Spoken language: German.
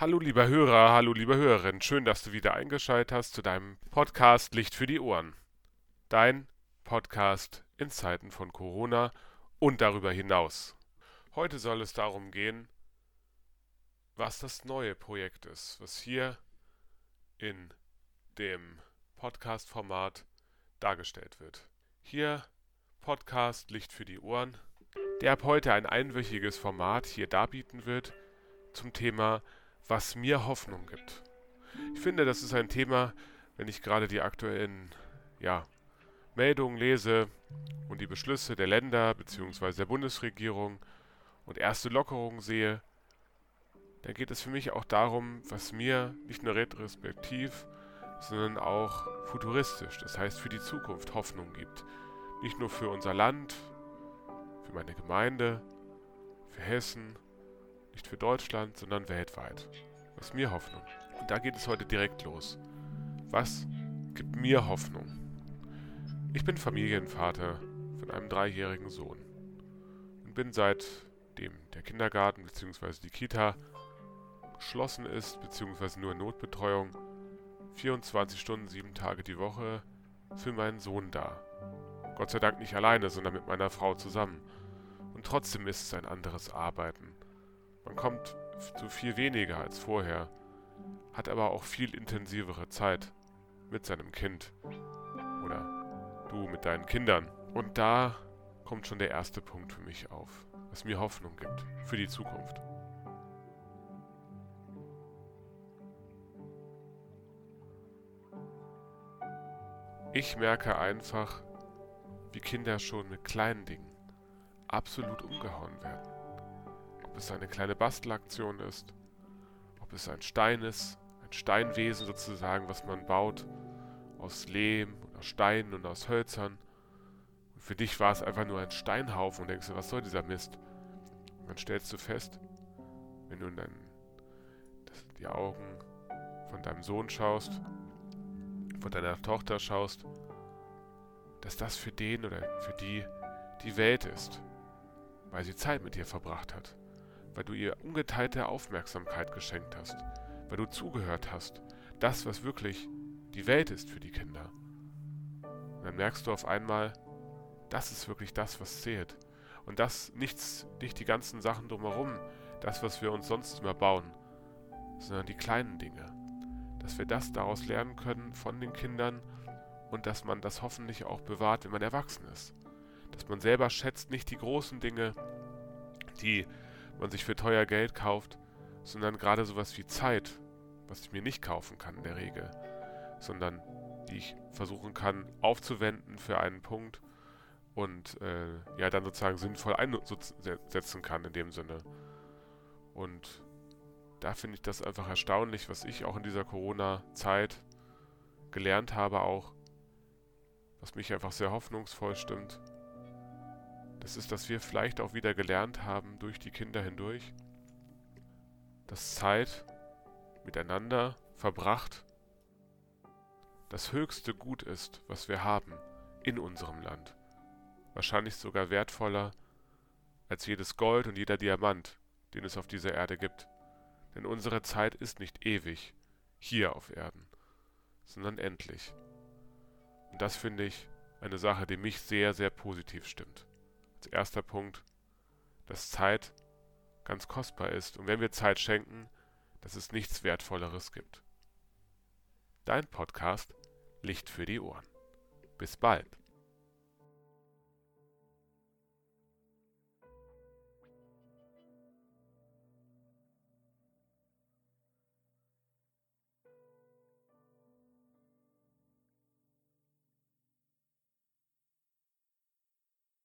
Hallo lieber Hörer, hallo lieber Hörerin, schön, dass du wieder eingeschaltet hast zu deinem Podcast Licht für die Ohren. Dein Podcast in Zeiten von Corona und darüber hinaus. Heute soll es darum gehen, was das neue Projekt ist, was hier in dem Podcast-Format dargestellt wird. Hier Podcast Licht für die Ohren, der ab heute ein einwöchiges Format hier darbieten wird zum Thema was mir Hoffnung gibt. Ich finde, das ist ein Thema, wenn ich gerade die aktuellen ja, Meldungen lese und die Beschlüsse der Länder bzw. der Bundesregierung und erste Lockerungen sehe, dann geht es für mich auch darum, was mir nicht nur retrospektiv, sondern auch futuristisch, das heißt für die Zukunft Hoffnung gibt. Nicht nur für unser Land, für meine Gemeinde, für Hessen, nicht für Deutschland, sondern weltweit. Was mir Hoffnung. Und da geht es heute direkt los. Was gibt mir Hoffnung? Ich bin Familienvater von einem dreijährigen Sohn und bin seitdem der Kindergarten bzw. die Kita geschlossen ist bzw. nur Notbetreuung 24 Stunden, sieben Tage die Woche für meinen Sohn da. Gott sei Dank nicht alleine, sondern mit meiner Frau zusammen. Und trotzdem ist es ein anderes Arbeiten. Man kommt zu viel weniger als vorher, hat aber auch viel intensivere Zeit mit seinem Kind oder du mit deinen Kindern. Und da kommt schon der erste Punkt für mich auf, was mir Hoffnung gibt für die Zukunft. Ich merke einfach, wie Kinder schon mit kleinen Dingen absolut umgehauen werden es eine kleine Bastelaktion ist, ob es ein Stein ist, ein Steinwesen sozusagen, was man baut, aus Lehm und aus Steinen und aus Hölzern. Und für dich war es einfach nur ein Steinhaufen und denkst du, was soll dieser Mist? Und dann stellst du fest, wenn du in dein, die Augen von deinem Sohn schaust, von deiner Tochter schaust, dass das für den oder für die die Welt ist, weil sie Zeit mit dir verbracht hat weil du ihr ungeteilte Aufmerksamkeit geschenkt hast, weil du zugehört hast, das, was wirklich die Welt ist für die Kinder. Und dann merkst du auf einmal, das ist wirklich das, was zählt. Und das nichts, nicht die ganzen Sachen drumherum, das, was wir uns sonst immer bauen, sondern die kleinen Dinge. Dass wir das daraus lernen können von den Kindern und dass man das hoffentlich auch bewahrt, wenn man erwachsen ist. Dass man selber schätzt nicht die großen Dinge, die man sich für teuer Geld kauft, sondern gerade sowas wie Zeit, was ich mir nicht kaufen kann in der Regel, sondern die ich versuchen kann aufzuwenden für einen Punkt und äh, ja dann sozusagen sinnvoll einsetzen kann in dem Sinne. Und da finde ich das einfach erstaunlich, was ich auch in dieser Corona-Zeit gelernt habe, auch was mich einfach sehr hoffnungsvoll stimmt das ist, dass wir vielleicht auch wieder gelernt haben durch die Kinder hindurch, dass Zeit miteinander verbracht das höchste Gut ist, was wir haben in unserem Land. Wahrscheinlich sogar wertvoller als jedes Gold und jeder Diamant, den es auf dieser Erde gibt. Denn unsere Zeit ist nicht ewig hier auf Erden, sondern endlich. Und das finde ich eine Sache, die mich sehr, sehr positiv stimmt erster Punkt, dass Zeit ganz kostbar ist und wenn wir Zeit schenken, dass es nichts Wertvolleres gibt. Dein Podcast Licht für die Ohren. Bis bald.